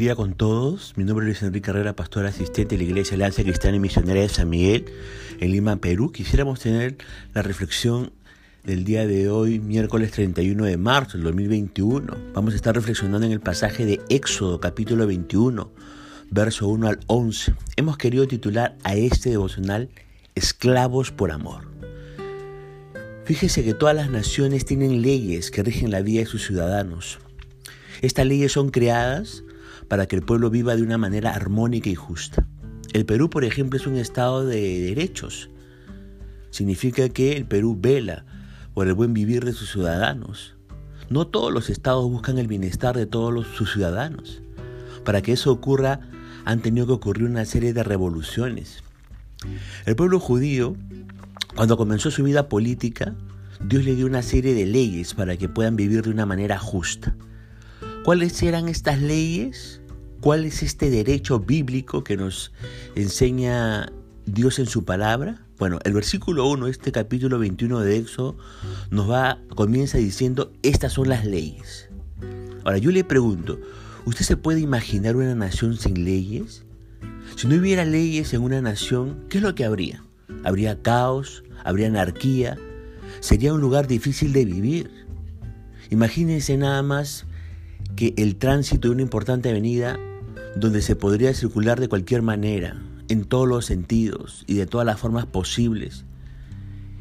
día con todos. Mi nombre es Luis Enrique Carrera, pastor asistente de la Iglesia Alianza Cristiana y Misionera de San Miguel, en Lima, Perú. Quisiéramos tener la reflexión del día de hoy, miércoles 31 de marzo del 2021. Vamos a estar reflexionando en el pasaje de Éxodo, capítulo 21, verso 1 al 11. Hemos querido titular a este devocional Esclavos por Amor. Fíjese que todas las naciones tienen leyes que rigen la vida de sus ciudadanos. Estas leyes son creadas para que el pueblo viva de una manera armónica y justa. El Perú, por ejemplo, es un estado de derechos. Significa que el Perú vela por el buen vivir de sus ciudadanos. No todos los estados buscan el bienestar de todos sus ciudadanos. Para que eso ocurra, han tenido que ocurrir una serie de revoluciones. El pueblo judío, cuando comenzó su vida política, Dios le dio una serie de leyes para que puedan vivir de una manera justa. ¿Cuáles eran estas leyes? ¿Cuál es este derecho bíblico que nos enseña Dios en su palabra? Bueno, el versículo 1 de este capítulo 21 de Éxodo nos va, comienza diciendo, estas son las leyes. Ahora yo le pregunto, ¿usted se puede imaginar una nación sin leyes? Si no hubiera leyes en una nación, ¿qué es lo que habría? Habría caos, habría anarquía, sería un lugar difícil de vivir. Imagínense nada más que el tránsito de una importante avenida donde se podría circular de cualquier manera, en todos los sentidos y de todas las formas posibles,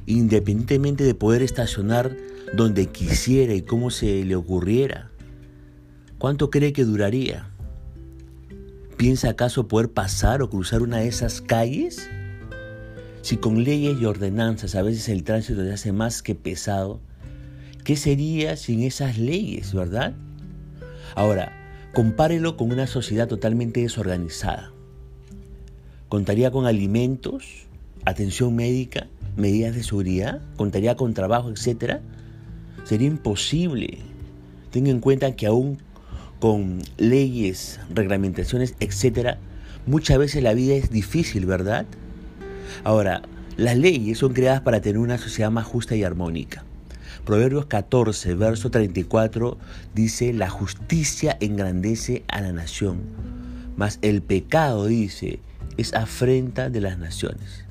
independientemente de poder estacionar donde quisiera y cómo se le ocurriera. ¿Cuánto cree que duraría? ¿Piensa acaso poder pasar o cruzar una de esas calles? Si con leyes y ordenanzas a veces el tránsito se hace más que pesado, ¿qué sería sin esas leyes, verdad? Ahora, Compárelo con una sociedad totalmente desorganizada. ¿Contaría con alimentos, atención médica, medidas de seguridad? ¿Contaría con trabajo, etcétera? Sería imposible. Tenga en cuenta que aún con leyes, reglamentaciones, etcétera, muchas veces la vida es difícil, ¿verdad? Ahora, las leyes son creadas para tener una sociedad más justa y armónica. Proverbios 14, verso 34 dice, la justicia engrandece a la nación, mas el pecado, dice, es afrenta de las naciones.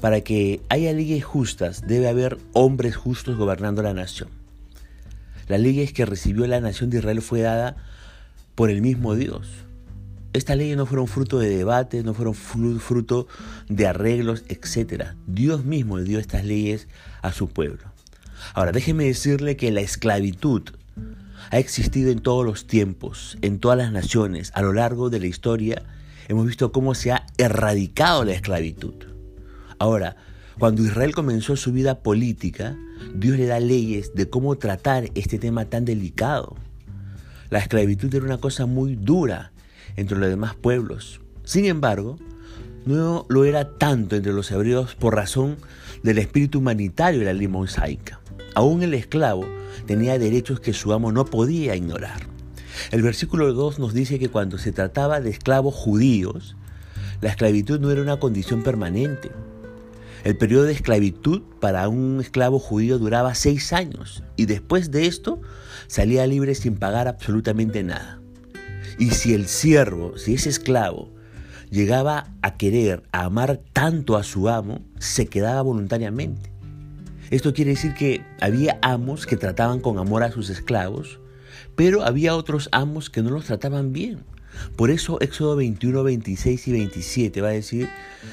Para que haya leyes justas, debe haber hombres justos gobernando la nación. Las leyes que recibió la nación de Israel fue dada por el mismo Dios. Estas leyes no fueron fruto de debates, no fueron fruto de arreglos, etc. Dios mismo dio estas leyes a su pueblo. Ahora, déjeme decirle que la esclavitud ha existido en todos los tiempos, en todas las naciones, a lo largo de la historia. Hemos visto cómo se ha erradicado la esclavitud. Ahora, cuando Israel comenzó su vida política, Dios le da leyes de cómo tratar este tema tan delicado. La esclavitud era una cosa muy dura entre los demás pueblos. Sin embargo, no lo era tanto entre los hebreos por razón del espíritu humanitario de la ley mosaica. Aún el esclavo tenía derechos que su amo no podía ignorar. El versículo 2 nos dice que cuando se trataba de esclavos judíos, la esclavitud no era una condición permanente. El periodo de esclavitud para un esclavo judío duraba seis años y después de esto salía libre sin pagar absolutamente nada. Y si el siervo, si ese esclavo, llegaba a querer, a amar tanto a su amo, se quedaba voluntariamente. Esto quiere decir que había amos que trataban con amor a sus esclavos, pero había otros amos que no los trataban bien. Por eso Éxodo 21, 26 y 27 va a decir,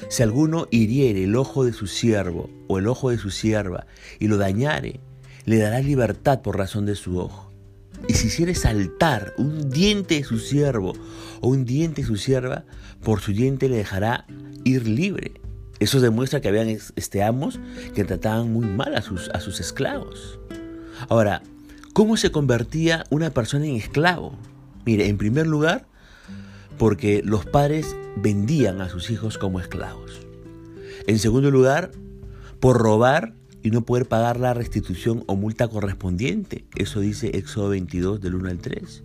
si alguno hiriere el ojo de su siervo o el ojo de su sierva y lo dañare, le dará libertad por razón de su ojo. Y si hiciere saltar un diente de su siervo o un diente de su sierva, por su diente le dejará ir libre. Eso demuestra que habían este, amos que trataban muy mal a sus, a sus esclavos. Ahora, ¿cómo se convertía una persona en esclavo? Mire, en primer lugar, porque los padres vendían a sus hijos como esclavos. En segundo lugar, por robar y no poder pagar la restitución o multa correspondiente. Eso dice Éxodo 22 del 1 al 3.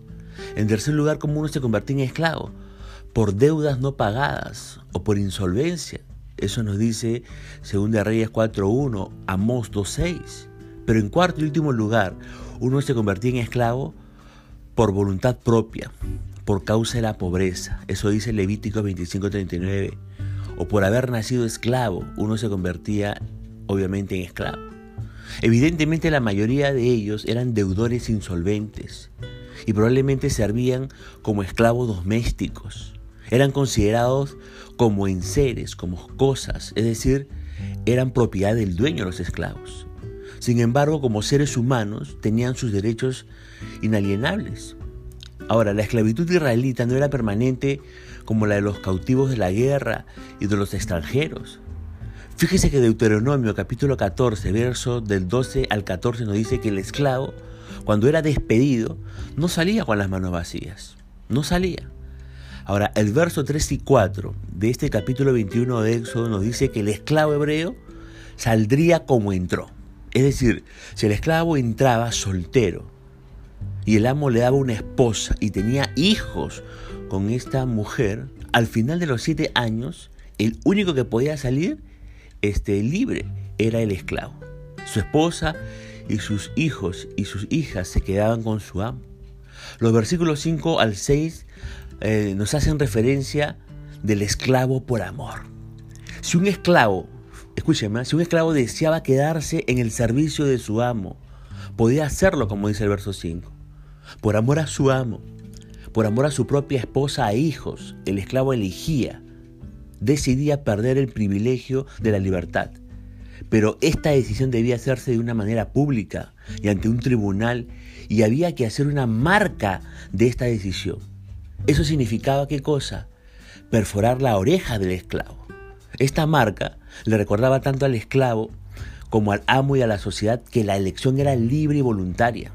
En tercer lugar, ¿cómo uno se convertía en esclavo? Por deudas no pagadas o por insolvencia. Eso nos dice 2 Reyes 4.1, Amós 2.6. Pero en cuarto y último lugar, uno se convertía en esclavo por voluntad propia, por causa de la pobreza. Eso dice Levítico 25:39. O por haber nacido esclavo, uno se convertía obviamente en esclavo. Evidentemente la mayoría de ellos eran deudores insolventes y probablemente servían como esclavos domésticos. Eran considerados como enseres, como cosas, es decir, eran propiedad del dueño los esclavos. Sin embargo, como seres humanos, tenían sus derechos inalienables. Ahora, la esclavitud israelita no era permanente como la de los cautivos de la guerra y de los extranjeros. Fíjese que Deuteronomio capítulo 14, verso del 12 al 14 nos dice que el esclavo, cuando era despedido, no salía con las manos vacías. No salía. Ahora, el verso 3 y 4 de este capítulo 21 de Éxodo nos dice que el esclavo hebreo saldría como entró. Es decir, si el esclavo entraba soltero y el amo le daba una esposa y tenía hijos con esta mujer, al final de los siete años, el único que podía salir este, libre era el esclavo. Su esposa y sus hijos y sus hijas se quedaban con su amo. Los versículos 5 al 6 eh, nos hacen referencia del esclavo por amor. Si un esclavo, escúcheme, si un esclavo deseaba quedarse en el servicio de su amo, podía hacerlo, como dice el verso 5. Por amor a su amo, por amor a su propia esposa e hijos, el esclavo elegía decidía perder el privilegio de la libertad. Pero esta decisión debía hacerse de una manera pública y ante un tribunal y había que hacer una marca de esta decisión. Eso significaba qué cosa? Perforar la oreja del esclavo. Esta marca le recordaba tanto al esclavo como al amo y a la sociedad que la elección era libre y voluntaria.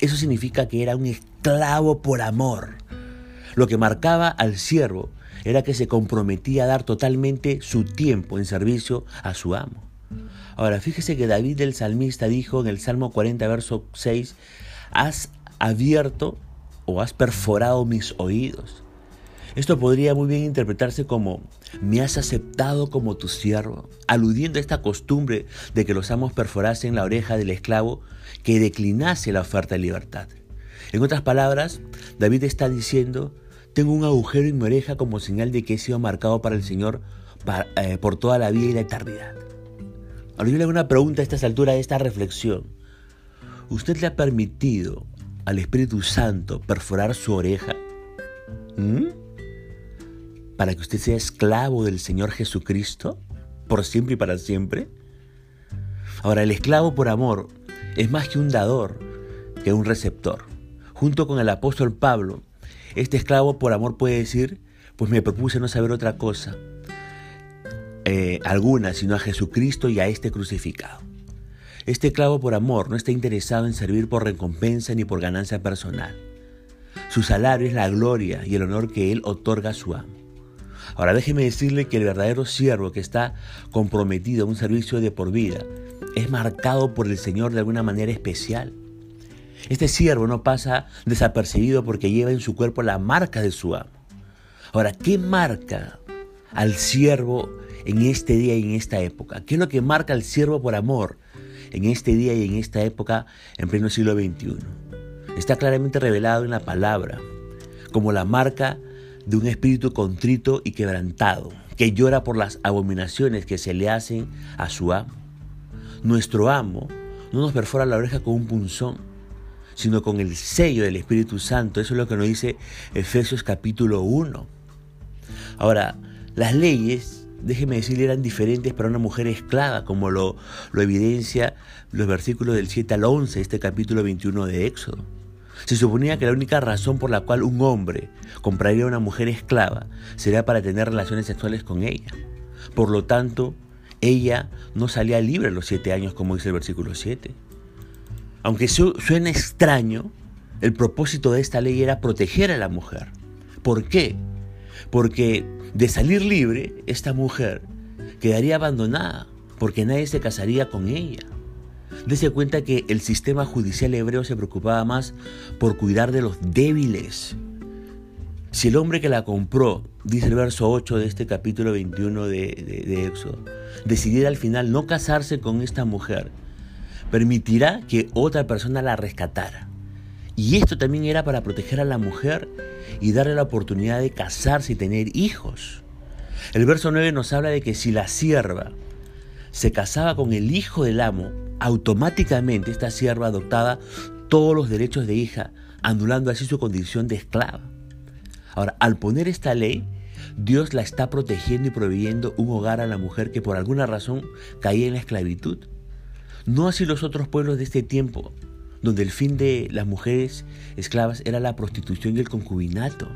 Eso significa que era un esclavo por amor. Lo que marcaba al siervo era que se comprometía a dar totalmente su tiempo en servicio a su amo. Ahora, fíjese que David el salmista dijo en el Salmo 40, verso 6, has abierto o has perforado mis oídos. Esto podría muy bien interpretarse como, me has aceptado como tu siervo, aludiendo a esta costumbre de que los amos perforasen la oreja del esclavo que declinase la oferta de libertad. En otras palabras, David está diciendo, tengo un agujero en mi oreja como señal de que he sido marcado para el Señor eh, por toda la vida y la eternidad. Ahora yo le hago una pregunta a estas alturas de esta reflexión. ¿Usted le ha permitido al Espíritu Santo perforar su oreja? ¿Mm? ¿Para que usted sea esclavo del Señor Jesucristo? ¿Por siempre y para siempre? Ahora, el esclavo por amor es más que un dador, que un receptor. Junto con el apóstol Pablo, este esclavo por amor puede decir, pues me propuse no saber otra cosa, eh, alguna, sino a Jesucristo y a este crucificado. Este esclavo por amor no está interesado en servir por recompensa ni por ganancia personal. Su salario es la gloria y el honor que él otorga a su amo. Ahora déjeme decirle que el verdadero siervo que está comprometido a un servicio de por vida es marcado por el Señor de alguna manera especial. Este siervo no pasa desapercibido porque lleva en su cuerpo la marca de su amo. Ahora, ¿qué marca al siervo en este día y en esta época? ¿Qué es lo que marca al siervo por amor en este día y en esta época en pleno siglo XXI? Está claramente revelado en la palabra como la marca de un espíritu contrito y quebrantado, que llora por las abominaciones que se le hacen a su amo. Nuestro amo no nos perfora la oreja con un punzón, sino con el sello del Espíritu Santo. Eso es lo que nos dice Efesios capítulo 1. Ahora, las leyes, déjeme decirle, eran diferentes para una mujer esclava, como lo, lo evidencia los versículos del 7 al 11, este capítulo 21 de Éxodo. Se suponía que la única razón por la cual un hombre compraría a una mujer esclava sería para tener relaciones sexuales con ella. Por lo tanto, ella no salía libre a los siete años, como dice el versículo 7. Aunque suene extraño, el propósito de esta ley era proteger a la mujer. ¿Por qué? Porque de salir libre, esta mujer quedaría abandonada, porque nadie se casaría con ella. Dese cuenta que el sistema judicial hebreo se preocupaba más por cuidar de los débiles. Si el hombre que la compró, dice el verso 8 de este capítulo 21 de, de, de Éxodo, decidiera al final no casarse con esta mujer, permitirá que otra persona la rescatara. Y esto también era para proteger a la mujer y darle la oportunidad de casarse y tener hijos. El verso 9 nos habla de que si la sierva se casaba con el hijo del amo, automáticamente esta sierva adoptaba todos los derechos de hija, anulando así su condición de esclava. Ahora, al poner esta ley, Dios la está protegiendo y proveyendo un hogar a la mujer que por alguna razón caía en la esclavitud. No así los otros pueblos de este tiempo, donde el fin de las mujeres esclavas era la prostitución y el concubinato.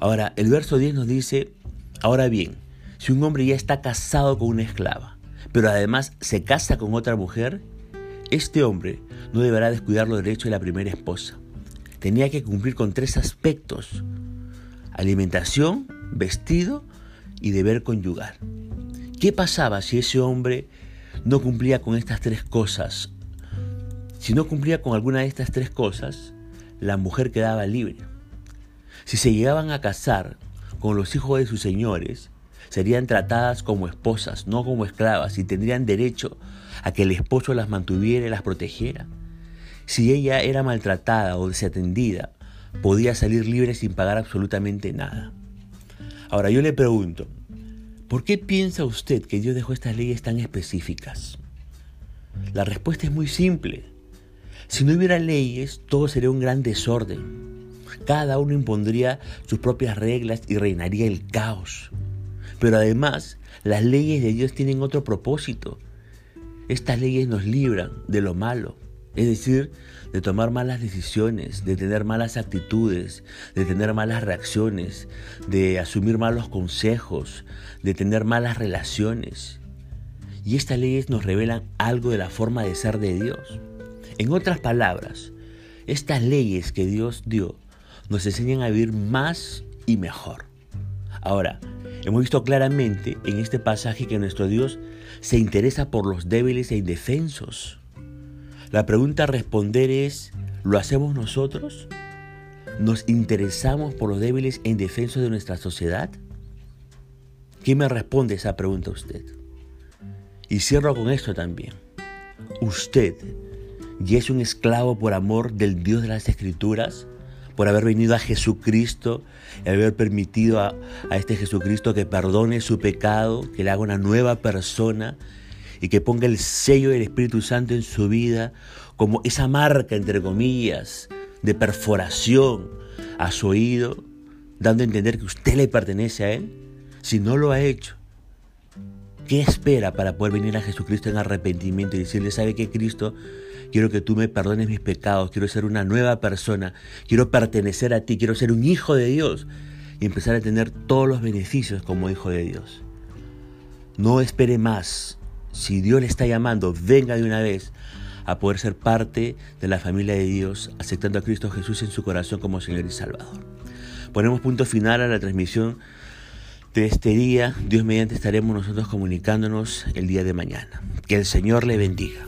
Ahora, el verso 10 nos dice, ahora bien, si un hombre ya está casado con una esclava, pero además se casa con otra mujer, este hombre no deberá descuidar los derechos de la primera esposa. Tenía que cumplir con tres aspectos. Alimentación, vestido y deber conyugar. ¿Qué pasaba si ese hombre no cumplía con estas tres cosas si no cumplía con alguna de estas tres cosas, la mujer quedaba libre. Si se llegaban a casar con los hijos de sus señores, serían tratadas como esposas, no como esclavas, y tendrían derecho a que el esposo las mantuviera y las protegiera. Si ella era maltratada o desatendida, podía salir libre sin pagar absolutamente nada. Ahora yo le pregunto, ¿por qué piensa usted que Dios dejó estas leyes tan específicas? La respuesta es muy simple. Si no hubiera leyes, todo sería un gran desorden. Cada uno impondría sus propias reglas y reinaría el caos. Pero además, las leyes de Dios tienen otro propósito. Estas leyes nos libran de lo malo, es decir, de tomar malas decisiones, de tener malas actitudes, de tener malas reacciones, de asumir malos consejos, de tener malas relaciones. Y estas leyes nos revelan algo de la forma de ser de Dios. En otras palabras, estas leyes que Dios dio nos enseñan a vivir más y mejor. Ahora, hemos visto claramente en este pasaje que nuestro Dios se interesa por los débiles e indefensos. La pregunta a responder es, ¿lo hacemos nosotros? ¿Nos interesamos por los débiles e indefensos de nuestra sociedad? ¿Quién me responde esa pregunta a usted? Y cierro con esto también. Usted y es un esclavo por amor del Dios de las Escrituras, por haber venido a Jesucristo y haber permitido a, a, este Jesucristo que perdone su pecado, que le haga una nueva persona y que ponga el sello del Espíritu Santo en su vida como esa marca, entre comillas, de perforación a su oído, dando a entender que usted le pertenece a Él. Si no lo ha hecho, ¿qué espera para poder venir a Jesucristo en arrepentimiento y decirle, ¿sabe qué, Cristo? Quiero que tú me perdones mis pecados, quiero ser una nueva persona, quiero pertenecer a ti, quiero ser un hijo de Dios y empezar a tener todos los beneficios como hijo de Dios. No espere más. Si Dios le está llamando, venga de una vez a poder ser parte de la familia de Dios, aceptando a Cristo Jesús en su corazón como Señor y Salvador. Ponemos punto final a la transmisión de este día. Dios mediante estaremos nosotros comunicándonos el día de mañana. Que el Señor le bendiga.